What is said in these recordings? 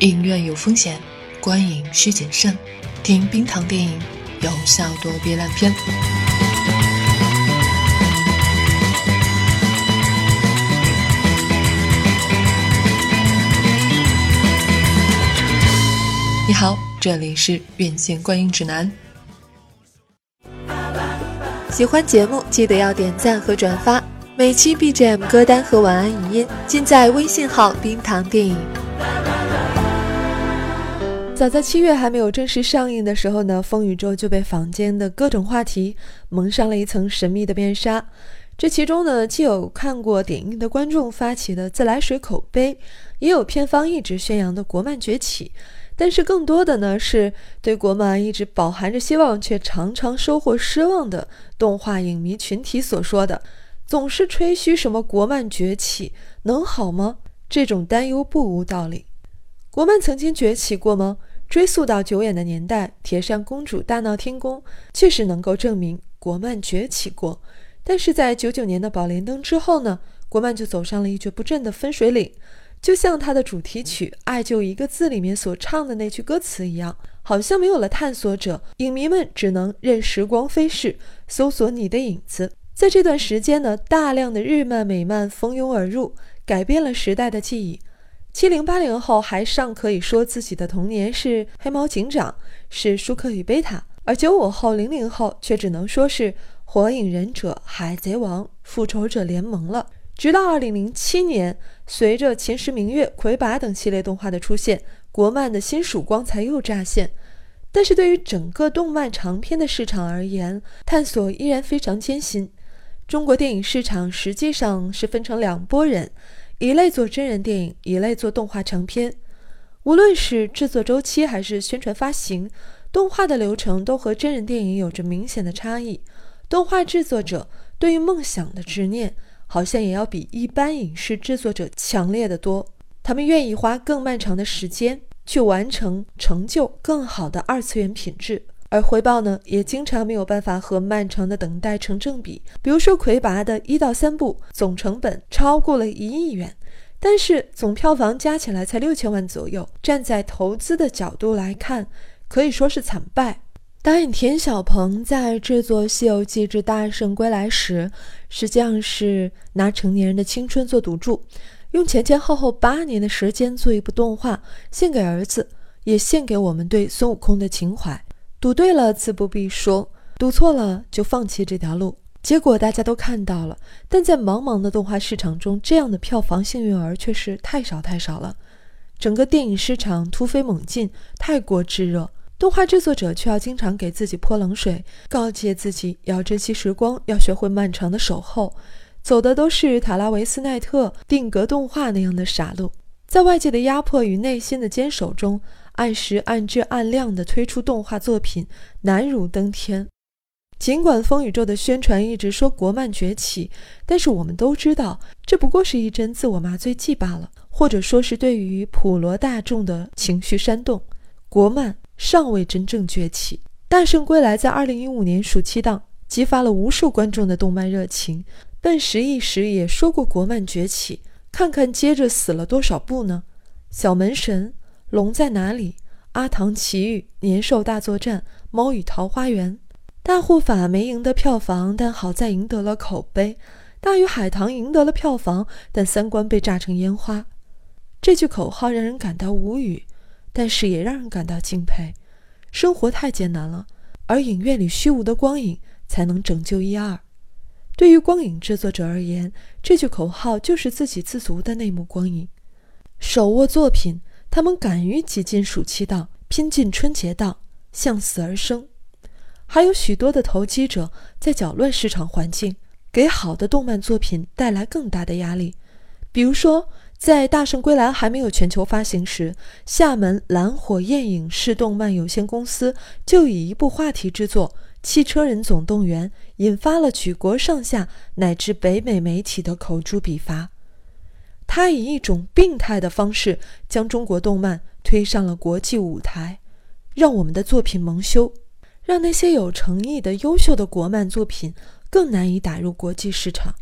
影院有风险，观影需谨慎。听冰糖电影，有效躲避烂片。你好，这里是院线观影指南。喜欢节目记得要点赞和转发，每期 BGM 歌单和晚安语音尽在微信号“冰糖电影”。早在七月还没有正式上映的时候呢，风雨咒就被坊间的各种话题蒙上了一层神秘的面纱。这其中呢，既有看过点映的观众发起的自来水口碑，也有片方一直宣扬的国漫崛起。但是更多的呢，是对国漫一直饱含着希望，却常常收获失望的动画影迷群体所说的，总是吹嘘什么国漫崛起能好吗？这种担忧不无道理。国漫曾经崛起过吗？追溯到久远的年代，《铁扇公主》大闹天宫，确实能够证明国漫崛起过。但是在九九年的《宝莲灯》之后呢，国漫就走上了一蹶不振的分水岭。就像它的主题曲《爱就一个字》里面所唱的那句歌词一样，好像没有了探索者，影迷们只能任时光飞逝，搜索你的影子。在这段时间呢，大量的日漫、美漫蜂拥而入，改变了时代的记忆。七零八零后还尚可以说自己的童年是黑猫警长，是舒克与贝塔，而九五后、零零后却只能说是火影忍者、海贼王、复仇者联盟了。直到二零零七年，随着秦时明月、魁拔等系列动画的出现，国漫的新曙光才又乍现。但是对于整个动漫长片的市场而言，探索依然非常艰辛。中国电影市场实际上是分成两拨人。一类做真人电影，一类做动画长片。无论是制作周期还是宣传发行，动画的流程都和真人电影有着明显的差异。动画制作者对于梦想的执念，好像也要比一般影视制作者强烈的多。他们愿意花更漫长的时间去完成成就更好的二次元品质。而回报呢，也经常没有办法和漫长的等待成正比。比如说，魁拔的一到三部总成本超过了一亿元，但是总票房加起来才六千万左右。站在投资的角度来看，可以说是惨败。导演田小鹏在制作《西游记之大圣归来》时，实际上是拿成年人的青春做赌注，用前前后后八年的时间做一部动画，献给儿子，也献给我们对孙悟空的情怀。赌对了，自不必说；赌错了，就放弃这条路。结果大家都看到了，但在茫茫的动画市场中，这样的票房幸运儿却是太少太少了。整个电影市场突飞猛进，太过炙热，动画制作者却要经常给自己泼冷水，告诫自己要珍惜时光，要学会漫长的守候，走的都是塔拉维斯奈特定格动画那样的傻路。在外界的压迫与内心的坚守中。按时按质按量的推出动画作品难如登天。尽管风宇宙的宣传一直说国漫崛起，但是我们都知道，这不过是一针自我麻醉剂罢了，或者说是对于普罗大众的情绪煽动。国漫尚未真正崛起。《大圣归来》在二零一五年暑期档激发了无数观众的动漫热情。奔十亿时也说过国漫崛起，看看接着死了多少部呢？小门神。龙在哪里？阿唐奇遇、年兽大作战、猫与桃花源、大护法没赢得票房，但好在赢得了口碑。大鱼海棠赢得了票房，但三观被炸成烟花。这句口号让人感到无语，但是也让人感到敬佩。生活太艰难了，而影院里虚无的光影才能拯救一二。对于光影制作者而言，这句口号就是自给自足的内幕光影。手握作品。他们敢于挤进暑期档，拼进春节档，向死而生。还有许多的投机者在搅乱市场环境，给好的动漫作品带来更大的压力。比如说，在《大圣归来》还没有全球发行时，厦门蓝火焰影视动漫有限公司就以一部话题之作《汽车人总动员》引发了举国上下乃至北美媒体的口诛笔伐。他以一种病态的方式将中国动漫推上了国际舞台，让我们的作品蒙羞，让那些有诚意的优秀的国漫作品更难以打入国际市场。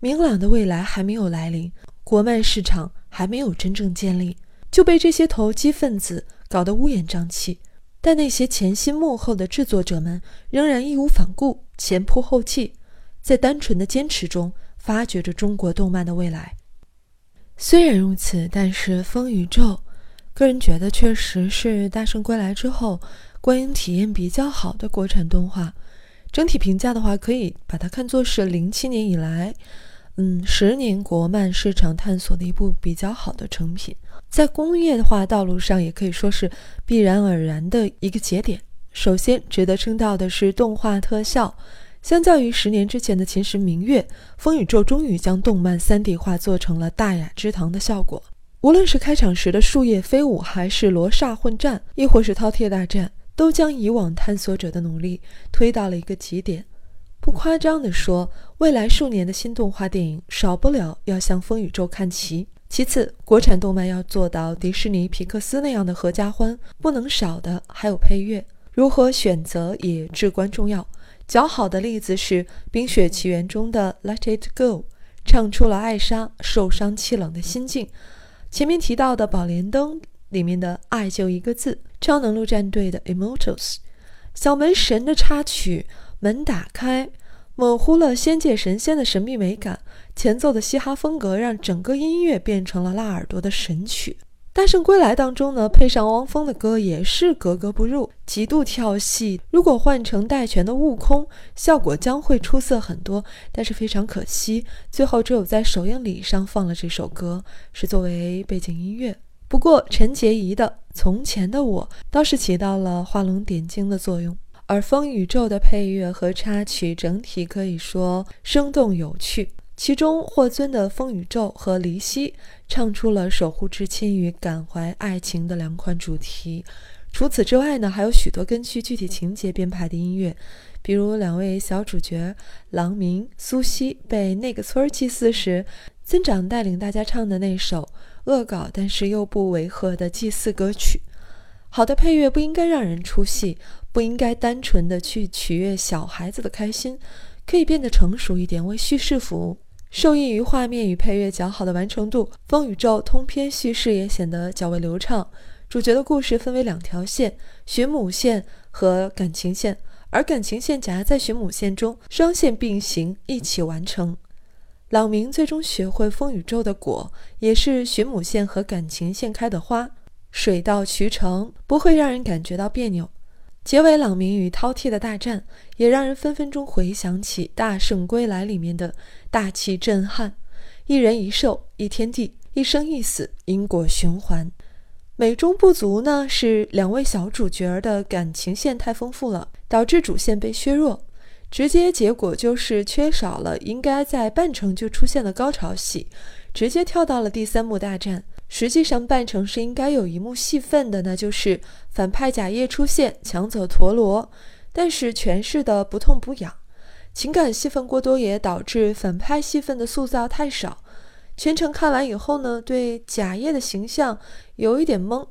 明朗的未来还没有来临，国漫市场还没有真正建立，就被这些投机分子搞得乌烟瘴气。但那些前心幕后的制作者们仍然义无反顾、前仆后继，在单纯的坚持中发掘着中国动漫的未来。虽然如此，但是《风宇宙》，个人觉得确实是《大圣归来》之后观影体验比较好的国产动画。整体评价的话，可以把它看作是零七年以来，嗯，十年国漫市场探索的一部比较好的成品。在工业化道路上，也可以说是必然而然的一个节点。首先值得称道的是动画特效，相较于十年之前的《秦时明月》，《风宇宙》终于将动漫 3D 化做成了大雅之堂的效果。无论是开场时的树叶飞舞，还是罗刹混战，亦或是饕餮大战，都将以往探索者的努力推到了一个极点。不夸张地说，未来数年的新动画电影少不了要向《风宇宙》看齐。其次，国产动漫要做到迪士尼、皮克斯那样的合家欢，不能少的还有配乐。如何选择也至关重要。较好的例子是《冰雪奇缘》中的《Let It Go》，唱出了艾莎受伤凄冷的心境。前面提到的《宝莲灯》里面的“爱就一个字”，超能陆战队的《Immortals》，小门神的插曲《门打开》。模糊了仙界神仙的神秘美感，前奏的嘻哈风格让整个音乐变成了辣耳朵的神曲。《大圣归来》当中呢，配上汪峰的歌也是格格不入，极度跳戏。如果换成戴荃的悟空，效果将会出色很多。但是非常可惜，最后只有在首映礼上放了这首歌，是作为背景音乐。不过陈洁仪的《从前的我》倒是起到了画龙点睛的作用。而《风宇宙》的配乐和插曲整体可以说生动有趣，其中霍尊的《风雨咒》和黎希唱出了守护至亲与感怀爱情的两款主题。除此之外呢，还有许多根据具体情节编排的音乐，比如两位小主角郎明、苏西被那个村儿祭祀时，村长带领大家唱的那首恶搞但是又不违和的祭祀歌曲。好的配乐不应该让人出戏。不应该单纯的去取悦小孩子的开心，可以变得成熟一点，为叙事服务。受益于画面与配乐较好的完成度，《风宇宙》通篇叙事也显得较为流畅。主角的故事分为两条线：寻母线和感情线，而感情线夹在寻母线中，双线并行一起完成。朗明最终学会风宇宙的果，也是寻母线和感情线开的花，水到渠成，不会让人感觉到别扭。结尾，朗明与饕餮的大战，也让人分分钟回想起《大圣归来》里面的大气震撼：一人一兽，一天地，一生一死，因果循环。美中不足呢，是两位小主角的感情线太丰富了，导致主线被削弱，直接结果就是缺少了应该在半程就出现的高潮戏，直接跳到了第三幕大战。实际上，半程是应该有一幕戏份的，那就是反派假叶出现抢走陀螺，但是诠释的不痛不痒，情感戏份过多也导致反派戏份的塑造太少。全程看完以后呢，对贾叶的形象有一点懵，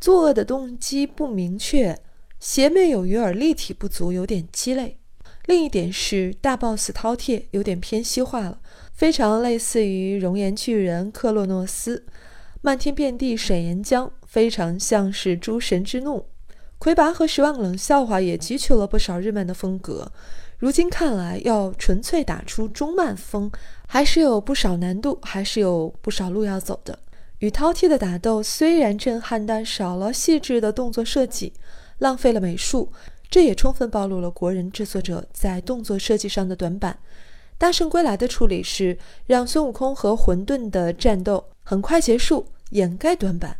作恶的动机不明确，邪魅有余而立体不足，有点鸡肋。另一点是大 boss 饕餮有点偏西化了，非常类似于熔岩巨人克洛诺斯。漫天遍地水岩浆，非常像是诸神之怒。魁拔和十万个冷笑话也汲取了不少日漫的风格。如今看来，要纯粹打出中漫风，还是有不少难度，还是有不少路要走的。与饕餮的打斗虽然震撼，但少了细致的动作设计，浪费了美术，这也充分暴露了国人制作者在动作设计上的短板。大圣归来的处理是让孙悟空和混沌的战斗很快结束。掩盖短板，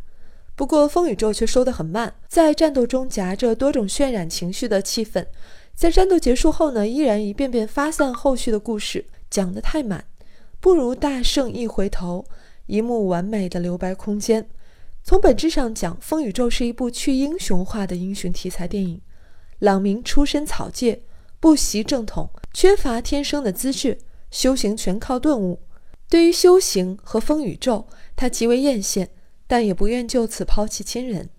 不过风宇宙却收得很慢，在战斗中夹着多种渲染情绪的气氛，在战斗结束后呢，依然一遍遍发散后续的故事，讲得太满，不如大圣一回头，一幕完美的留白空间。从本质上讲，风宇宙是一部去英雄化的英雄题材电影。朗明出身草芥，不习正统，缺乏天生的资质，修行全靠顿悟。对于修行和风宇宙，他极为艳羡，但也不愿就此抛弃亲人。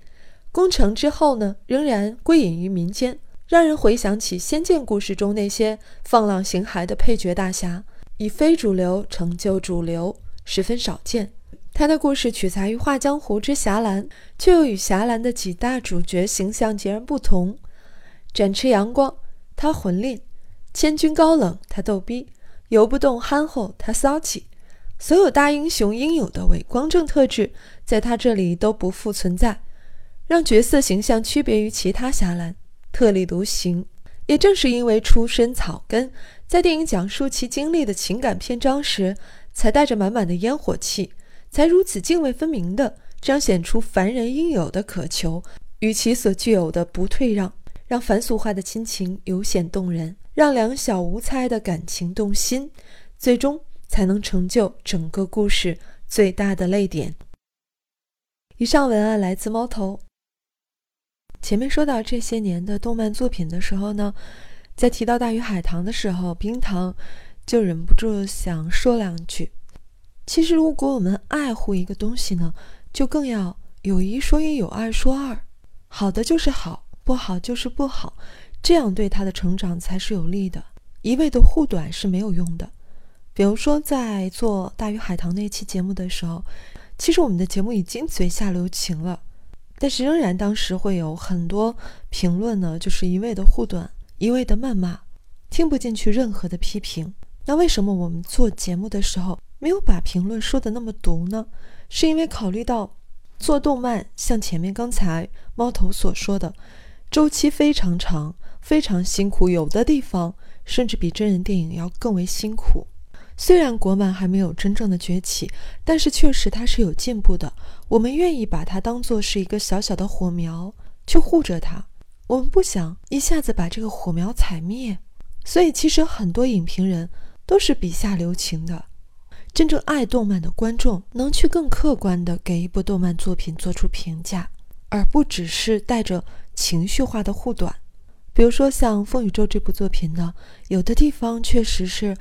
攻城之后呢，仍然归隐于民间，让人回想起《仙剑》故事中那些放浪形骸的配角大侠，以非主流成就主流，十分少见。他的故事取材于《画江湖之侠岚》，却又与侠岚的几大主角形象截然不同。展翅阳光，他混吝；千钧高冷，他逗逼；游不动憨厚，他骚气。所有大英雄应有的伪光正特质，在他这里都不复存在，让角色形象区别于其他侠岚，特立独行。也正是因为出身草根，在电影讲述其经历的情感篇章时，才带着满满的烟火气。才如此泾渭分明地彰显出凡人应有的渴求与其所具有的不退让，让凡俗化的亲情尤显动人，让两小无猜的感情动心，最终才能成就整个故事最大的泪点。以上文案来自猫头。前面说到这些年的动漫作品的时候呢，在提到大鱼海棠的时候，冰糖就忍不住想说两句。其实，如果我们爱护一个东西呢，就更要有一说一，有二说二，好的就是好，不好就是不好，这样对他的成长才是有利的。一味的护短是没有用的。比如说，在做大鱼海棠那期节目的时候，其实我们的节目已经嘴下留情了，但是仍然当时会有很多评论呢，就是一味的护短，一味的谩骂，听不进去任何的批评。那为什么我们做节目的时候？没有把评论说的那么毒呢，是因为考虑到做动漫，像前面刚才猫头所说的，周期非常长，非常辛苦，有的地方甚至比真人电影要更为辛苦。虽然国漫还没有真正的崛起，但是确实它是有进步的。我们愿意把它当做是一个小小的火苗去护着它，我们不想一下子把这个火苗踩灭。所以其实很多影评人都是笔下留情的。真正爱动漫的观众能去更客观地给一部动漫作品做出评价，而不只是带着情绪化的护短。比如说像《风宇宙》这部作品呢，有的地方确实是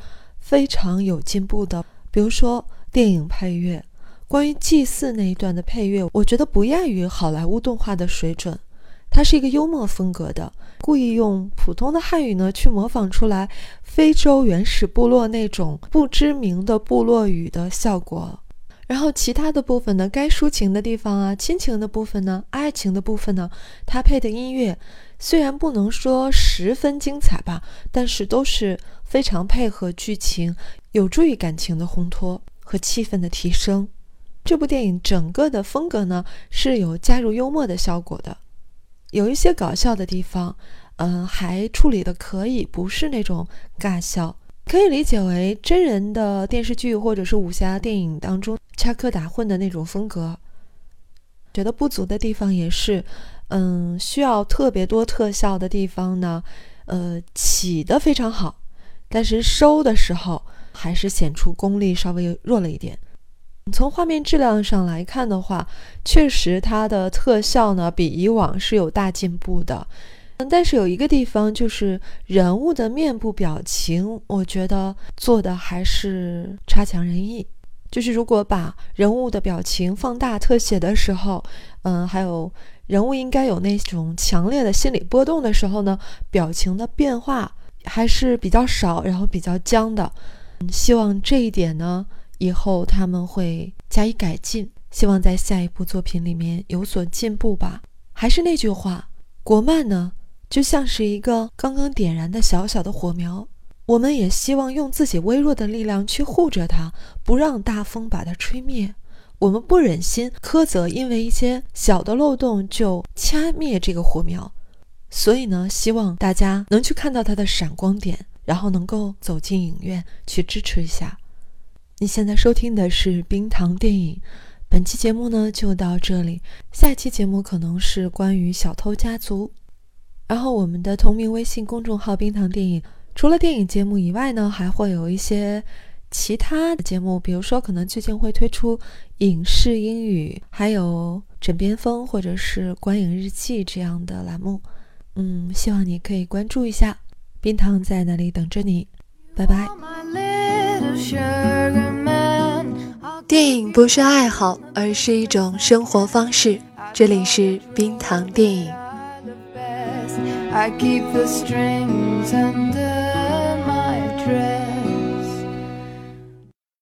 非常有进步的。比如说电影配乐，关于祭祀那一段的配乐，我觉得不亚于好莱坞动画的水准。它是一个幽默风格的，故意用普通的汉语呢去模仿出来非洲原始部落那种不知名的部落语的效果。然后其他的部分呢，该抒情的地方啊，亲情的部分呢，爱情的部分呢，它配的音乐虽然不能说十分精彩吧，但是都是非常配合剧情，有助于感情的烘托和气氛的提升。这部电影整个的风格呢是有加入幽默的效果的。有一些搞笑的地方，嗯，还处理的可以，不是那种尬笑，可以理解为真人的电视剧或者是武侠电影当中插科打诨的那种风格。觉得不足的地方也是，嗯，需要特别多特效的地方呢，呃，起的非常好，但是收的时候还是显出功力稍微弱了一点。从画面质量上来看的话，确实它的特效呢比以往是有大进步的。嗯，但是有一个地方就是人物的面部表情，我觉得做的还是差强人意。就是如果把人物的表情放大特写的时候，嗯，还有人物应该有那种强烈的心理波动的时候呢，表情的变化还是比较少，然后比较僵的。嗯，希望这一点呢。以后他们会加以改进，希望在下一部作品里面有所进步吧。还是那句话，国漫呢就像是一个刚刚点燃的小小的火苗，我们也希望用自己微弱的力量去护着它，不让大风把它吹灭。我们不忍心苛责，因为一些小的漏洞就掐灭这个火苗，所以呢，希望大家能去看到它的闪光点，然后能够走进影院去支持一下。你现在收听的是冰糖电影，本期节目呢就到这里，下期节目可能是关于小偷家族。然后我们的同名微信公众号冰糖电影，除了电影节目以外呢，还会有一些其他的节目，比如说可能最近会推出影视英语，还有枕边风或者是观影日记这样的栏目。嗯，希望你可以关注一下，冰糖在那里等着你，拜拜。电影不是爱好，而是一种生活方式。这里是冰糖电影。I keep the strings under my dress.